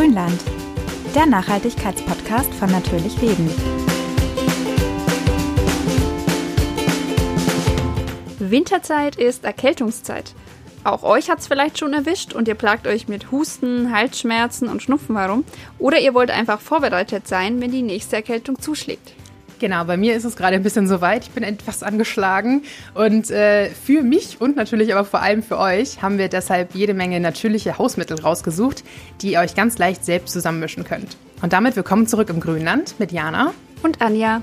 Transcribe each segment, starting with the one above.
Grünland, der Nachhaltigkeitspodcast von Natürlich Leben. Winterzeit ist Erkältungszeit. Auch euch hat es vielleicht schon erwischt und ihr plagt euch mit Husten, Halsschmerzen und Schnupfen herum. Oder ihr wollt einfach vorbereitet sein, wenn die nächste Erkältung zuschlägt. Genau, bei mir ist es gerade ein bisschen soweit. Ich bin etwas angeschlagen. Und äh, für mich und natürlich aber vor allem für euch haben wir deshalb jede Menge natürliche Hausmittel rausgesucht, die ihr euch ganz leicht selbst zusammenmischen könnt. Und damit willkommen zurück im Grünland mit Jana und Anja.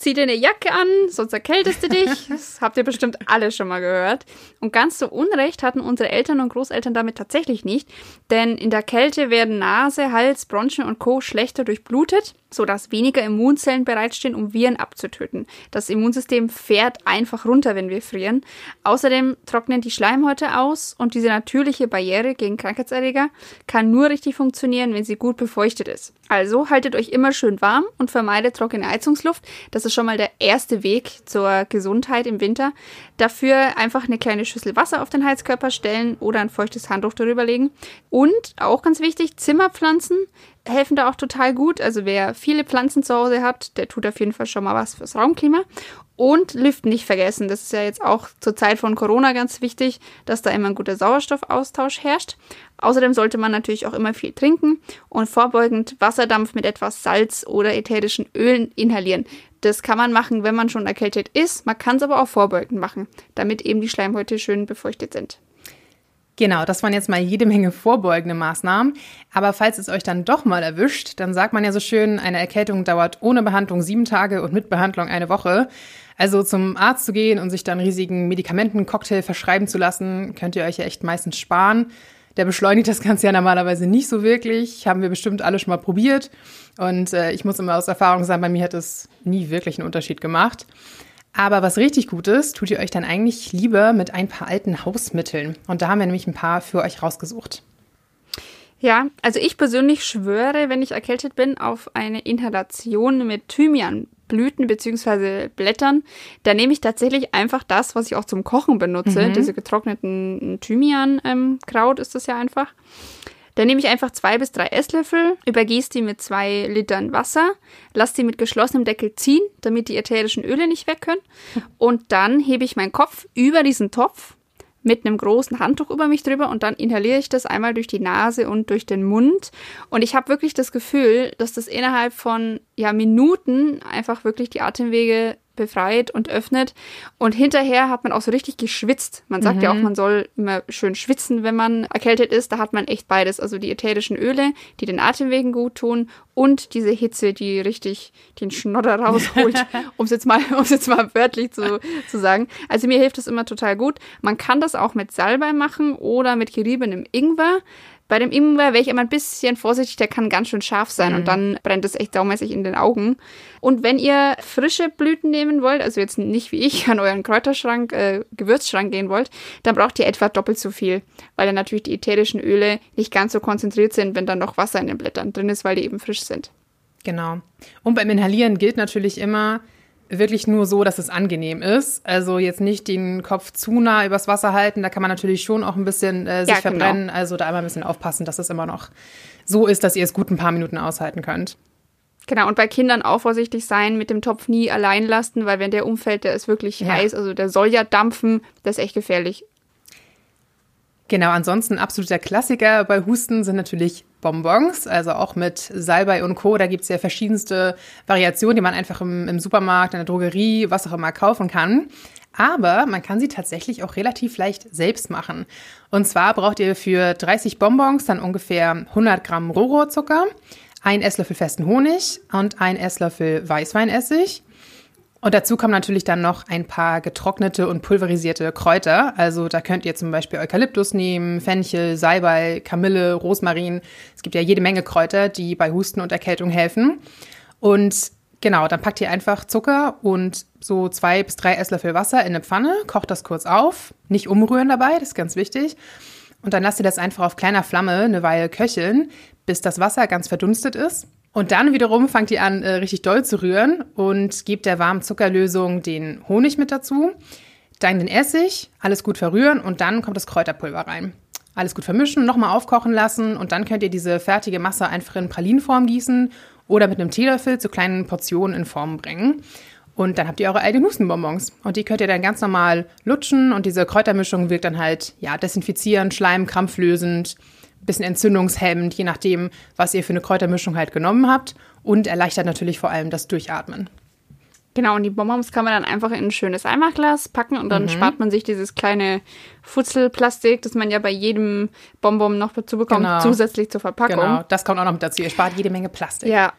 Zieh dir eine Jacke an, sonst erkältest du dich. Das habt ihr bestimmt alle schon mal gehört. Und ganz so Unrecht hatten unsere Eltern und Großeltern damit tatsächlich nicht, denn in der Kälte werden Nase, Hals, Bronchien und Co. schlechter durchblutet sodass weniger Immunzellen bereitstehen, um Viren abzutöten. Das Immunsystem fährt einfach runter, wenn wir frieren. Außerdem trocknen die Schleimhäute aus und diese natürliche Barriere gegen Krankheitserreger kann nur richtig funktionieren, wenn sie gut befeuchtet ist. Also haltet euch immer schön warm und vermeidet trockene Heizungsluft. Das ist schon mal der erste Weg zur Gesundheit im Winter. Dafür einfach eine kleine Schüssel Wasser auf den Heizkörper stellen oder ein feuchtes Handtuch darüber legen. Und auch ganz wichtig, Zimmerpflanzen helfen da auch total gut. Also wer viele Pflanzen zu Hause hat, der tut auf jeden Fall schon mal was fürs Raumklima. Und Lüften nicht vergessen. Das ist ja jetzt auch zur Zeit von Corona ganz wichtig, dass da immer ein guter Sauerstoffaustausch herrscht. Außerdem sollte man natürlich auch immer viel trinken und vorbeugend Wasserdampf mit etwas Salz oder ätherischen Ölen inhalieren. Das kann man machen, wenn man schon erkältet ist. Man kann es aber auch vorbeugend machen, damit eben die Schleimhäute schön befeuchtet sind. Genau, das waren jetzt mal jede Menge vorbeugende Maßnahmen. Aber falls es euch dann doch mal erwischt, dann sagt man ja so schön, eine Erkältung dauert ohne Behandlung sieben Tage und mit Behandlung eine Woche. Also zum Arzt zu gehen und sich dann riesigen Medikamentencocktail verschreiben zu lassen, könnt ihr euch ja echt meistens sparen. Der beschleunigt das Ganze ja normalerweise nicht so wirklich. Haben wir bestimmt alle schon mal probiert. Und äh, ich muss immer aus Erfahrung sagen, bei mir hat es nie wirklich einen Unterschied gemacht. Aber was richtig gut ist, tut ihr euch dann eigentlich lieber mit ein paar alten Hausmitteln. Und da haben wir nämlich ein paar für euch rausgesucht. Ja, also ich persönlich schwöre, wenn ich erkältet bin, auf eine Inhalation mit Thymianblüten bzw. Blättern. Da nehme ich tatsächlich einfach das, was ich auch zum Kochen benutze. Mhm. Diese getrockneten Thymian-Kraut ähm, ist das ja einfach. Dann nehme ich einfach zwei bis drei Esslöffel, übergieße die mit zwei Litern Wasser, lasse die mit geschlossenem Deckel ziehen, damit die ätherischen Öle nicht weg können. Und dann hebe ich meinen Kopf über diesen Topf mit einem großen Handtuch über mich drüber und dann inhaliere ich das einmal durch die Nase und durch den Mund. Und ich habe wirklich das Gefühl, dass das innerhalb von ja, Minuten einfach wirklich die Atemwege befreit und öffnet. Und hinterher hat man auch so richtig geschwitzt. Man sagt mhm. ja auch, mhm. man soll immer schön schwitzen, wenn man erkältet ist. Da hat man echt beides. Also die ätherischen Öle, die den Atemwegen gut tun und diese Hitze, die richtig den Schnodder rausholt, um es jetzt mal, um jetzt mal wörtlich zu, zu sagen. Also mir hilft das immer total gut. Man kann das auch mit Salbei machen oder mit geriebenem Ingwer. Bei dem Ingwer wäre ich immer ein bisschen vorsichtig, der kann ganz schön scharf sein mhm. und dann brennt es echt saumäßig in den Augen. Und wenn ihr frische Blüten nehmen wollt, also jetzt nicht wie ich an euren Kräuterschrank, äh, Gewürzschrank gehen wollt, dann braucht ihr etwa doppelt so viel, weil dann natürlich die ätherischen Öle nicht ganz so konzentriert sind, wenn dann noch Wasser in den Blättern drin ist, weil die eben frisch sind. Genau. Und beim Inhalieren gilt natürlich immer, wirklich nur so, dass es angenehm ist. Also jetzt nicht den Kopf zu nah übers Wasser halten. Da kann man natürlich schon auch ein bisschen äh, sich ja, genau. verbrennen. Also da einmal ein bisschen aufpassen, dass es immer noch so ist, dass ihr es gut ein paar Minuten aushalten könnt. Genau, und bei Kindern auch vorsichtig sein, mit dem Topf nie allein lassen, weil wenn der umfällt, der ist wirklich ja. heiß, also der soll ja dampfen, das ist echt gefährlich. Genau, ansonsten absoluter Klassiker bei Husten sind natürlich Bonbons, also auch mit Salbei und Co. Da gibt es ja verschiedenste Variationen, die man einfach im, im Supermarkt, in der Drogerie, was auch immer kaufen kann. Aber man kann sie tatsächlich auch relativ leicht selbst machen. Und zwar braucht ihr für 30 Bonbons dann ungefähr 100 Gramm Rohrzucker, ein Esslöffel festen Honig und ein Esslöffel Weißweinessig. Und dazu kommen natürlich dann noch ein paar getrocknete und pulverisierte Kräuter. Also da könnt ihr zum Beispiel Eukalyptus nehmen, Fenchel, Salbei, Kamille, Rosmarin. Es gibt ja jede Menge Kräuter, die bei Husten und Erkältung helfen. Und genau, dann packt ihr einfach Zucker und so zwei bis drei Esslöffel Wasser in eine Pfanne, kocht das kurz auf, nicht umrühren dabei, das ist ganz wichtig. Und dann lasst ihr das einfach auf kleiner Flamme eine Weile köcheln, bis das Wasser ganz verdunstet ist. Und dann wiederum fangt ihr an, äh, richtig doll zu rühren und gebt der warmen Zuckerlösung den Honig mit dazu, dann den Essig, alles gut verrühren und dann kommt das Kräuterpulver rein. alles gut vermischen, nochmal aufkochen lassen und dann könnt ihr diese fertige Masse einfach in Pralinenform gießen oder mit einem Teelöffel zu kleinen Portionen in Form bringen. Und dann habt ihr eure eigenen Hustenbonbons. Und die könnt ihr dann ganz normal lutschen und diese Kräutermischung wirkt dann halt, ja, desinfizierend, schleim, krampflösend, bisschen entzündungshemmend, je nachdem, was ihr für eine Kräutermischung halt genommen habt. Und erleichtert natürlich vor allem das Durchatmen. Genau, und die Bonbons kann man dann einfach in ein schönes Eimerglas packen und dann mhm. spart man sich dieses kleine Futzelplastik, das man ja bei jedem Bonbon noch dazu bekommt, genau. zusätzlich zur Verpackung. Genau, das kommt auch noch mit dazu. Ihr spart jede Menge Plastik. Ja.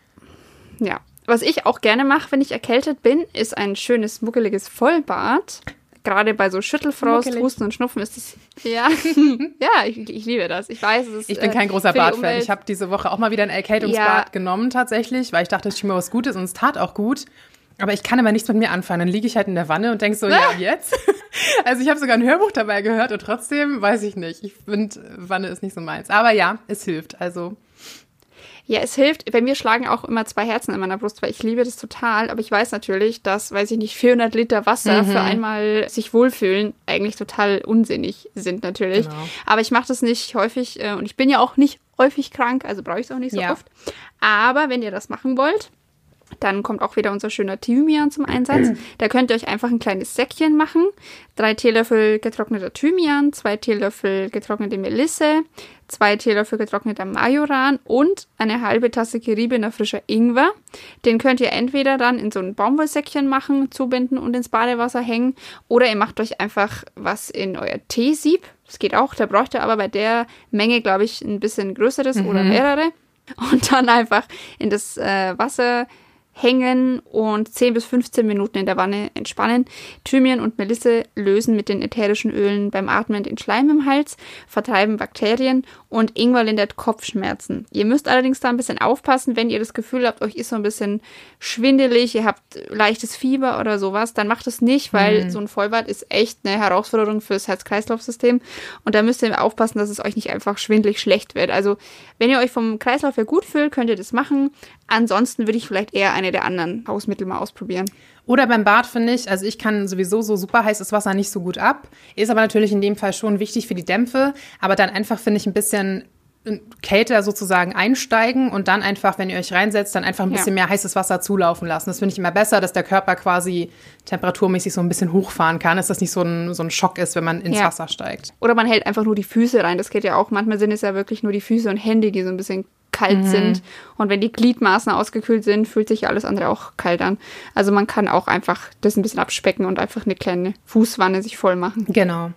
Ja. Was ich auch gerne mache, wenn ich erkältet bin, ist ein schönes, muckeliges Vollbad. Gerade bei so Schüttelfrost, Muckelig. Husten und Schnupfen ist es. Ja, ja ich, ich, liebe das. Ich weiß, es ist. Ich bin kein großer äh, Badfan. Ich habe diese Woche auch mal wieder ein Erkältungsbad ja. genommen, tatsächlich, weil ich dachte, es ist mir was Gutes und es tat auch gut. Aber ich kann immer nichts mit mir anfangen. Dann liege ich halt in der Wanne und denke so, ja, jetzt? also ich habe sogar ein Hörbuch dabei gehört und trotzdem weiß ich nicht. Ich finde, Wanne ist nicht so meins. Aber ja, es hilft. Also. Ja, es hilft. Bei mir schlagen auch immer zwei Herzen in meiner Brust, weil ich liebe das total. Aber ich weiß natürlich, dass, weiß ich nicht, 400 Liter Wasser mhm. für einmal sich wohlfühlen eigentlich total unsinnig sind natürlich. Genau. Aber ich mache das nicht häufig äh, und ich bin ja auch nicht häufig krank, also brauche ich es auch nicht so ja. oft. Aber wenn ihr das machen wollt, dann kommt auch wieder unser schöner Thymian zum Einsatz. Da könnt ihr euch einfach ein kleines Säckchen machen. Drei Teelöffel getrockneter Thymian, zwei Teelöffel getrocknete Melisse, zwei Teelöffel getrockneter Majoran und eine halbe Tasse geriebener frischer Ingwer. Den könnt ihr entweder dann in so ein Baumwollsäckchen machen, zubinden und ins Badewasser hängen. Oder ihr macht euch einfach was in euer Teesieb. Das geht auch. Da braucht ihr aber bei der Menge, glaube ich, ein bisschen größeres mhm. oder mehrere. Und dann einfach in das äh, Wasser hängen und 10 bis 15 Minuten in der Wanne entspannen. Thymian und Melisse lösen mit den ätherischen Ölen beim Atmen den Schleim im Hals, vertreiben Bakterien und Ingwer lindert Kopfschmerzen. Ihr müsst allerdings da ein bisschen aufpassen, wenn ihr das Gefühl habt, euch ist so ein bisschen schwindelig, ihr habt leichtes Fieber oder sowas, dann macht es nicht, weil mhm. so ein Vollbad ist echt eine Herausforderung fürs Herz-Kreislauf-System und da müsst ihr aufpassen, dass es euch nicht einfach schwindelig schlecht wird. Also, wenn ihr euch vom Kreislauf her gut fühlt, könnt ihr das machen. Ansonsten würde ich vielleicht eher eine der anderen Hausmittel mal ausprobieren. Oder beim Bad finde ich, also ich kann sowieso so super heißes Wasser nicht so gut ab. Ist aber natürlich in dem Fall schon wichtig für die Dämpfe. Aber dann einfach finde ich ein bisschen kälter sozusagen einsteigen und dann einfach, wenn ihr euch reinsetzt, dann einfach ein bisschen ja. mehr heißes Wasser zulaufen lassen. Das finde ich immer besser, dass der Körper quasi temperaturmäßig so ein bisschen hochfahren kann, dass das nicht so ein, so ein Schock ist, wenn man ins ja. Wasser steigt. Oder man hält einfach nur die Füße rein. Das geht ja auch. Manchmal sind es ja wirklich nur die Füße und Hände, die so ein bisschen kalt mhm. sind. Und wenn die Gliedmaßen ausgekühlt sind, fühlt sich alles andere auch kalt an. Also man kann auch einfach das ein bisschen abspecken und einfach eine kleine Fußwanne sich voll machen. Genau.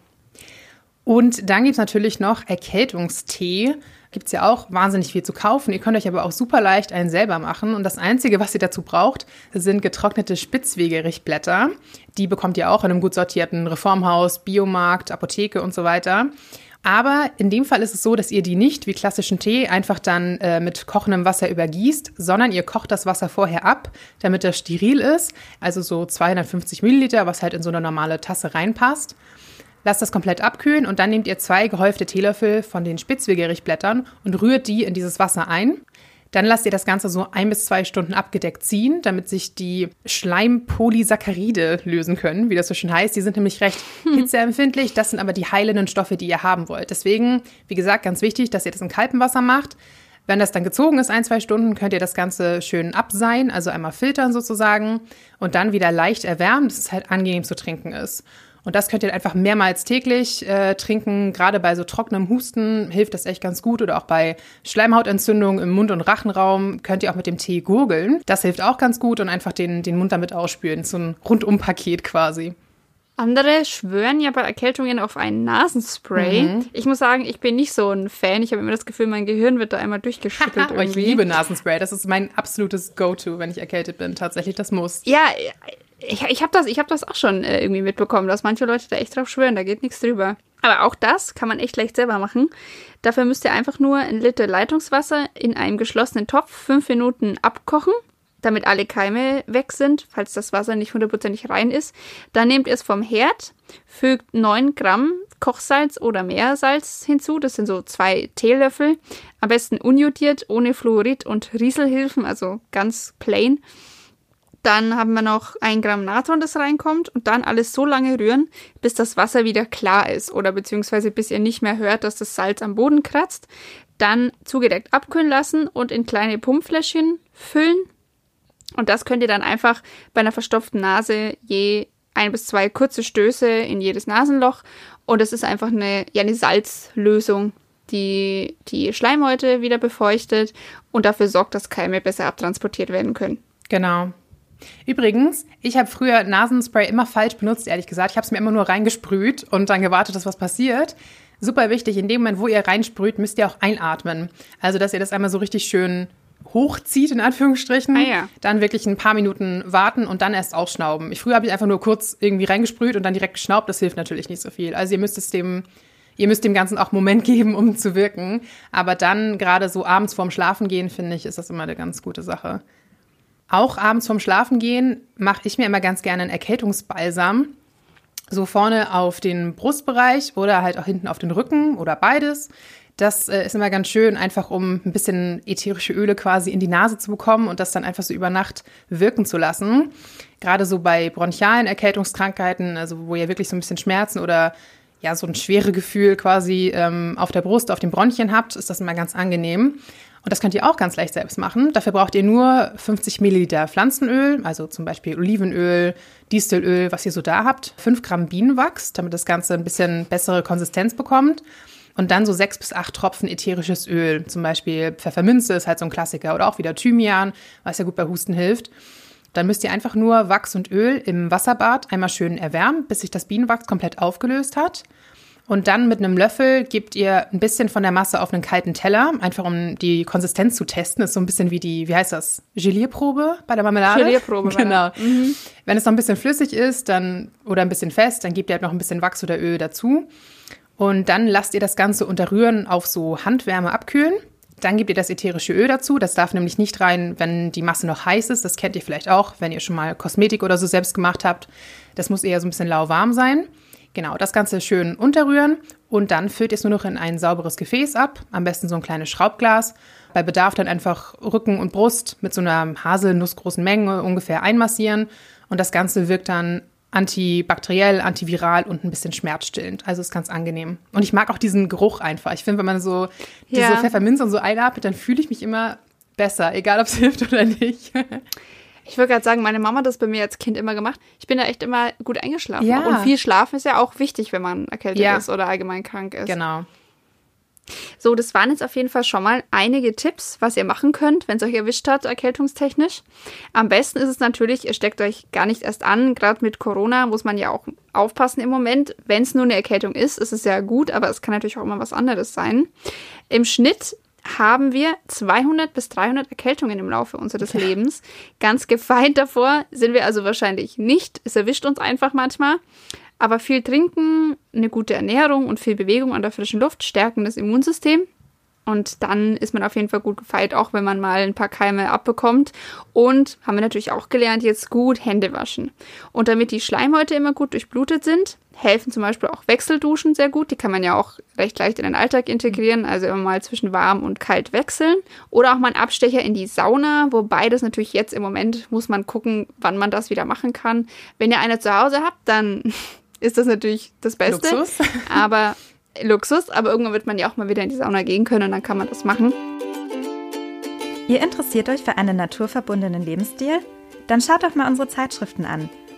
Und dann gibt es natürlich noch Erkältungstee. Gibt es ja auch wahnsinnig viel zu kaufen. Ihr könnt euch aber auch super leicht einen selber machen. Und das Einzige, was ihr dazu braucht, sind getrocknete Spitzwegerichblätter. Die bekommt ihr auch in einem gut sortierten Reformhaus, Biomarkt, Apotheke und so weiter. Aber in dem Fall ist es so, dass ihr die nicht wie klassischen Tee einfach dann äh, mit kochendem Wasser übergießt, sondern ihr kocht das Wasser vorher ab, damit das steril ist. Also so 250 Milliliter, was halt in so eine normale Tasse reinpasst. Lasst das komplett abkühlen und dann nehmt ihr zwei gehäufte Teelöffel von den Spitzwegerichtblättern und rührt die in dieses Wasser ein. Dann lasst ihr das Ganze so ein bis zwei Stunden abgedeckt ziehen, damit sich die Schleimpolysaccharide lösen können, wie das so schön heißt. Die sind nämlich recht hm. hitzeempfindlich. Das sind aber die heilenden Stoffe, die ihr haben wollt. Deswegen, wie gesagt, ganz wichtig, dass ihr das in kaltem Wasser macht. Wenn das dann gezogen ist, ein, zwei Stunden, könnt ihr das Ganze schön abseihen, also einmal filtern sozusagen und dann wieder leicht erwärmen, dass es halt angenehm zu trinken ist. Und das könnt ihr einfach mehrmals täglich äh, trinken. Gerade bei so trockenem Husten hilft das echt ganz gut. Oder auch bei Schleimhautentzündungen im Mund- und Rachenraum könnt ihr auch mit dem Tee gurgeln. Das hilft auch ganz gut und einfach den, den Mund damit ausspülen. So ein Rundumpaket quasi. Andere schwören ja bei Erkältungen auf ein Nasenspray. Mhm. Ich muss sagen, ich bin nicht so ein Fan. Ich habe immer das Gefühl, mein Gehirn wird da einmal durchgeschüttelt. Aber ich liebe Nasenspray. Das ist mein absolutes Go-To, wenn ich erkältet bin. Tatsächlich, das muss. Ja, ich, ich habe das, hab das auch schon äh, irgendwie mitbekommen, dass manche Leute da echt drauf schwören, da geht nichts drüber. Aber auch das kann man echt leicht selber machen. Dafür müsst ihr einfach nur ein Liter Leitungswasser in einem geschlossenen Topf fünf Minuten abkochen, damit alle Keime weg sind, falls das Wasser nicht hundertprozentig rein ist. Dann nehmt ihr es vom Herd, fügt 9 Gramm Kochsalz oder Meersalz hinzu. Das sind so zwei Teelöffel. Am besten unjodiert, ohne Fluorid und Rieselhilfen, also ganz plain. Dann haben wir noch ein Gramm Natron, das reinkommt und dann alles so lange rühren, bis das Wasser wieder klar ist oder beziehungsweise bis ihr nicht mehr hört, dass das Salz am Boden kratzt. Dann zugedeckt abkühlen lassen und in kleine Pumpfläschchen füllen. Und das könnt ihr dann einfach bei einer verstopften Nase je ein bis zwei kurze Stöße in jedes Nasenloch. Und es ist einfach eine, ja, eine Salzlösung, die die Schleimhäute wieder befeuchtet und dafür sorgt, dass Keime besser abtransportiert werden können. Genau. Übrigens, ich habe früher Nasenspray immer falsch benutzt, ehrlich gesagt. Ich habe es mir immer nur reingesprüht und dann gewartet, dass was passiert. Super wichtig, in dem Moment, wo ihr reinsprüht, müsst ihr auch einatmen. Also, dass ihr das einmal so richtig schön hochzieht, in Anführungsstrichen. Ah, ja. Dann wirklich ein paar Minuten warten und dann erst ausschnauben. Ich, früher habe ich einfach nur kurz irgendwie reingesprüht und dann direkt geschnaubt. Das hilft natürlich nicht so viel. Also ihr müsst es dem, ihr müsst dem Ganzen auch einen Moment geben, um zu wirken. Aber dann, gerade so abends vorm Schlafen gehen, finde ich, ist das immer eine ganz gute Sache. Auch abends vorm Schlafengehen mache ich mir immer ganz gerne einen Erkältungsbalsam. So vorne auf den Brustbereich oder halt auch hinten auf den Rücken oder beides. Das äh, ist immer ganz schön, einfach um ein bisschen ätherische Öle quasi in die Nase zu bekommen und das dann einfach so über Nacht wirken zu lassen. Gerade so bei bronchialen Erkältungskrankheiten, also wo ihr wirklich so ein bisschen Schmerzen oder ja so ein schwere Gefühl quasi ähm, auf der Brust, auf den Bronchien habt, ist das immer ganz angenehm. Und das könnt ihr auch ganz leicht selbst machen. Dafür braucht ihr nur 50 Milliliter Pflanzenöl, also zum Beispiel Olivenöl, Distelöl, was ihr so da habt, 5 Gramm Bienenwachs, damit das Ganze ein bisschen bessere Konsistenz bekommt. Und dann so sechs bis acht Tropfen ätherisches Öl, zum Beispiel Pfefferminze ist halt so ein Klassiker oder auch wieder Thymian, was ja gut bei Husten hilft. Dann müsst ihr einfach nur Wachs und Öl im Wasserbad einmal schön erwärmen, bis sich das Bienenwachs komplett aufgelöst hat. Und dann mit einem Löffel gebt ihr ein bisschen von der Masse auf einen kalten Teller, einfach um die Konsistenz zu testen. Das ist so ein bisschen wie die, wie heißt das, Gelierprobe bei der Marmelade? Gelierprobe. Genau. Mhm. Wenn es noch ein bisschen flüssig ist, dann oder ein bisschen fest, dann gebt ihr halt noch ein bisschen Wachs oder Öl dazu. Und dann lasst ihr das Ganze unter Rühren auf so Handwärme abkühlen. Dann gebt ihr das ätherische Öl dazu. Das darf nämlich nicht rein, wenn die Masse noch heiß ist. Das kennt ihr vielleicht auch, wenn ihr schon mal Kosmetik oder so selbst gemacht habt. Das muss eher so ein bisschen lauwarm sein. Genau, das Ganze schön unterrühren und dann füllt ihr es nur noch in ein sauberes Gefäß ab, am besten so ein kleines Schraubglas. Bei Bedarf dann einfach Rücken und Brust mit so einer haselnussgroßen Menge ungefähr einmassieren und das Ganze wirkt dann antibakteriell, antiviral und ein bisschen schmerzstillend. Also ist ganz angenehm. Und ich mag auch diesen Geruch einfach. Ich finde, wenn man so diese Ja. Pfefferminze und so einatmet, dann fühle ich mich immer besser, egal ob es hilft oder nicht. Ich würde gerade sagen, meine Mama hat das bei mir als Kind immer gemacht. Ich bin da echt immer gut eingeschlafen. Ja. Und viel Schlafen ist ja auch wichtig, wenn man erkältet Ja. ist oder allgemein krank ist. genau. So, das waren jetzt auf jeden Fall schon mal einige Tipps, was ihr machen könnt, wenn es euch erwischt hat, erkältungstechnisch. Am besten ist es natürlich, ihr steckt euch gar nicht erst an. Gerade mit Corona muss man ja auch aufpassen im Moment. Wenn es nur eine Erkältung ist, ist es ja gut, aber es kann natürlich auch immer was anderes sein. Im Schnitt haben wir 200 bis 300 Erkältungen im Laufe unseres Lebens. Ganz gefeit davor sind wir also wahrscheinlich nicht. Es erwischt uns einfach manchmal. Aber viel trinken, eine gute Ernährung und viel Bewegung an der frischen Luft stärken das Immunsystem. Und dann ist man auf jeden Fall gut gefeit, auch wenn man mal ein paar Keime abbekommt. Und haben wir natürlich auch gelernt, jetzt gut Hände waschen. Und damit die Schleimhäute immer gut durchblutet sind, helfen zum Beispiel auch Wechselduschen sehr gut. Die kann man ja auch recht leicht in den Alltag integrieren, also immer mal zwischen warm und kalt wechseln. Oder auch mal einen Abstecher in die Sauna, wobei das natürlich jetzt im Moment muss man gucken, wann man das wieder machen kann. Wenn ihr eine zu Hause habt, dann ist das natürlich das Beste. Luxus. Aber Luxus, aber irgendwann wird man ja auch mal wieder in die Sauna gehen können und dann kann man das machen. Ihr interessiert euch für einen naturverbundenen Lebensstil? Dann schaut doch mal unsere Zeitschriften an.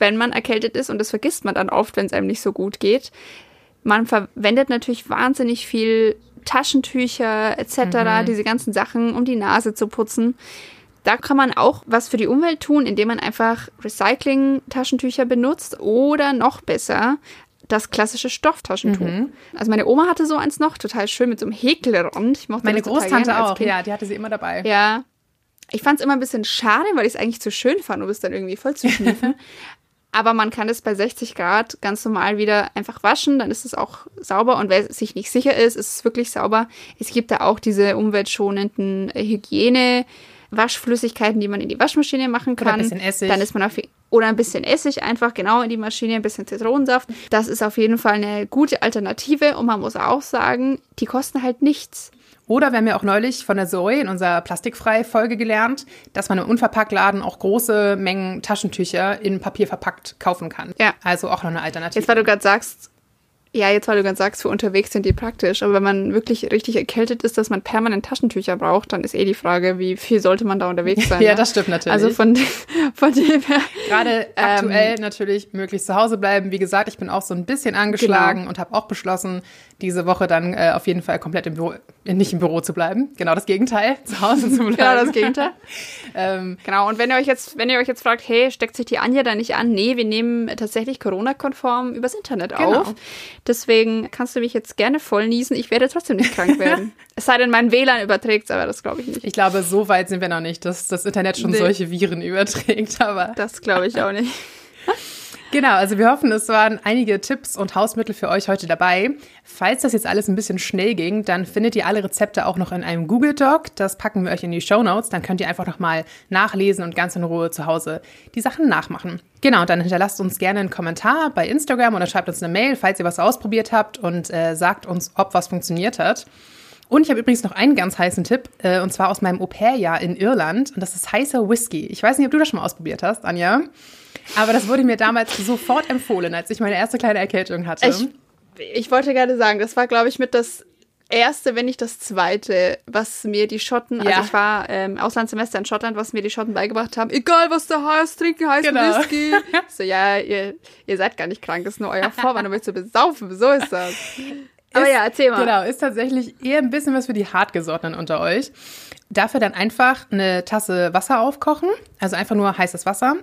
wenn man erkältet ist, und das vergisst man dann oft, wenn es einem nicht so gut geht, man verwendet natürlich wahnsinnig viel Taschentücher etc., diese ganzen Sachen, um die Nase zu putzen. Da kann man auch was für die Umwelt tun, indem man einfach Recycling-Taschentücher benutzt oder noch besser das klassische Stofftaschentuch. Also meine Oma hatte so eins noch, total schön mit so einem Häkelrand. Ich mochte Meine Großtante auch, ja, die hatte sie immer dabei. Ja. Ich fand es immer ein bisschen schade, weil ich es eigentlich zu schön fand, um es dann irgendwie voll zu schniefen. Aber man kann es bei 60 Grad ganz normal wieder einfach waschen, dann ist es auch sauber und wer sich nicht sicher ist, ist es wirklich sauber. Es gibt da auch diese umweltschonenden Hygiene. Waschflüssigkeiten, die man in die Waschmaschine machen kann. Oder ein bisschen Essig. Dann ist man auf, oder ein bisschen Essig einfach genau in die Maschine, ein bisschen Zitronensaft. Das ist auf jeden Fall eine gute Alternative und man muss auch sagen, die kosten halt nichts. Oder wir haben ja auch neulich von der Zoe in unserer Plastikfrei-Folge gelernt, dass man im Unverpacktladen auch große Mengen Taschentücher in Papier verpackt kaufen kann. Ja. Also auch noch eine Alternative. Jetzt, weil du gerade sagst, ja, jetzt weil du ganz sagst, für unterwegs sind die praktisch. Aber wenn man wirklich richtig erkältet ist, dass man permanent Taschentücher braucht, dann ist eh die Frage, wie viel sollte man da unterwegs sein? ja, ne? das stimmt natürlich. Also von, von dem her. Gerade ähm, aktuell natürlich möglichst zu Hause bleiben. Wie gesagt, ich bin auch so ein bisschen angeschlagen genau. und habe auch beschlossen, diese Woche dann äh, auf jeden Fall komplett im Büro, nicht im Büro zu bleiben. Genau das Gegenteil, zu Hause zu bleiben. genau das Gegenteil. ähm, genau, und wenn ihr euch jetzt, wenn ihr euch jetzt fragt, hey, steckt sich die Anja da nicht an? Nee, wir nehmen tatsächlich Corona-konform übers Internet genau. auf. Deswegen kannst du mich jetzt gerne voll niesen. Ich werde trotzdem nicht krank werden. es sei denn, mein WLAN überträgt aber das glaube ich nicht. Ich glaube, so weit sind wir noch nicht, dass das Internet schon nee. solche Viren überträgt. Aber das glaube ich auch nicht. Genau, also wir hoffen, es waren einige Tipps und Hausmittel für euch heute dabei. Falls das jetzt alles ein bisschen schnell ging, dann findet ihr alle Rezepte auch noch in einem Google Doc. Das packen wir euch in die Show Notes. Dann könnt ihr einfach nochmal nachlesen und ganz in Ruhe zu Hause die Sachen nachmachen. Genau, dann hinterlasst uns gerne einen Kommentar bei Instagram oder schreibt uns eine Mail, falls ihr was ausprobiert habt und äh, sagt uns, ob was funktioniert hat. Und ich habe übrigens noch einen ganz heißen Tipp, äh, und zwar aus meinem Au-pair-Jahr in Irland. Und das ist heißer Whisky. Ich weiß nicht, ob du das schon mal ausprobiert hast, Anja. Aber das wurde mir damals sofort empfohlen, als ich meine erste kleine Erkältung hatte. Ich, ich wollte gerade sagen, das war, glaube ich, mit das erste, wenn nicht das zweite, was mir die Schotten, also ja. also ich war ähm, Auslandssemester in Schottland, was mir die Schotten beigebracht haben, egal was da heißt, trinken heißen genau. Whisky. so, ja, ihr, ihr seid gar nicht krank, das ist nur euer Vorwand, um euch zu besaufen, so ist das. Aber ist, ja, erzähl mal. Genau, ist tatsächlich eher ein bisschen was für die Hartgesottenen unter euch. Dafür dann einfach eine Tasse Wasser aufkochen, also einfach nur heißes Wasser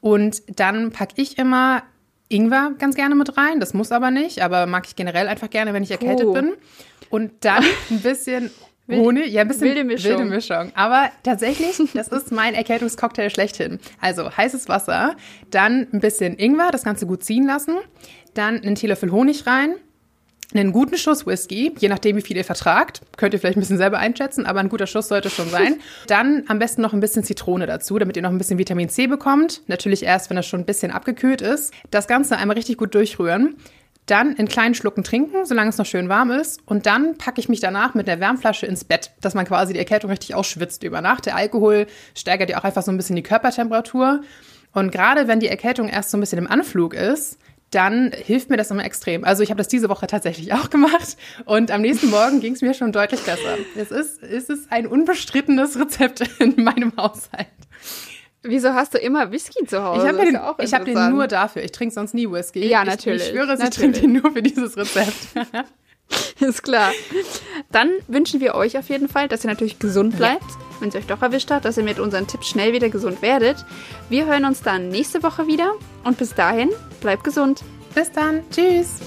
und dann packe ich immer Ingwer ganz gerne mit rein. Das muss aber nicht, aber mag ich generell einfach gerne, wenn ich erkältet oh. bin. Und dann ein bisschen Honig, ja, ein bisschen wilde Mischung. wilde Mischung. Aber tatsächlich, das ist mein Erkältungscocktail schlechthin. Also heißes Wasser, dann ein bisschen Ingwer, das Ganze gut ziehen lassen, dann einen Teelöffel Honig rein, einen guten Schuss Whisky, je nachdem, wie viel ihr vertragt. Könnt ihr vielleicht ein bisschen selber einschätzen, aber ein guter Schuss sollte schon sein. Dann am besten noch ein bisschen Zitrone dazu, damit ihr noch ein bisschen Vitamin C bekommt. Natürlich erst, wenn das schon ein bisschen abgekühlt ist. Das Ganze einmal richtig gut durchrühren. Dann in kleinen Schlucken trinken, solange es noch schön warm ist. Und dann packe ich mich danach mit der Wärmflasche ins Bett, dass man quasi die Erkältung richtig ausschwitzt über Nacht. Der Alkohol steigert ja auch einfach so ein bisschen die Körpertemperatur. Und gerade wenn die Erkältung erst so ein bisschen im Anflug ist, dann hilft mir das immer extrem. Also ich habe das diese Woche tatsächlich auch gemacht und am nächsten Morgen ging es mir schon deutlich besser. Es ist, es ist ein unbestrittenes Rezept in meinem Haushalt. Wieso hast du immer Whisky zu Hause? Ich habe den, ja hab den nur dafür. Ich trinke sonst nie Whisky. Ja, natürlich. Ich, ich schwöre, ich trinke den nur für dieses Rezept. Ist klar. Dann wünschen wir euch auf jeden Fall, dass ihr natürlich gesund bleibt. Ja wenn es euch doch erwischt hat, dass ihr mit unseren Tipps schnell wieder gesund werdet. Wir hören uns dann nächste Woche wieder und bis dahin bleibt gesund. Bis dann. Tschüss.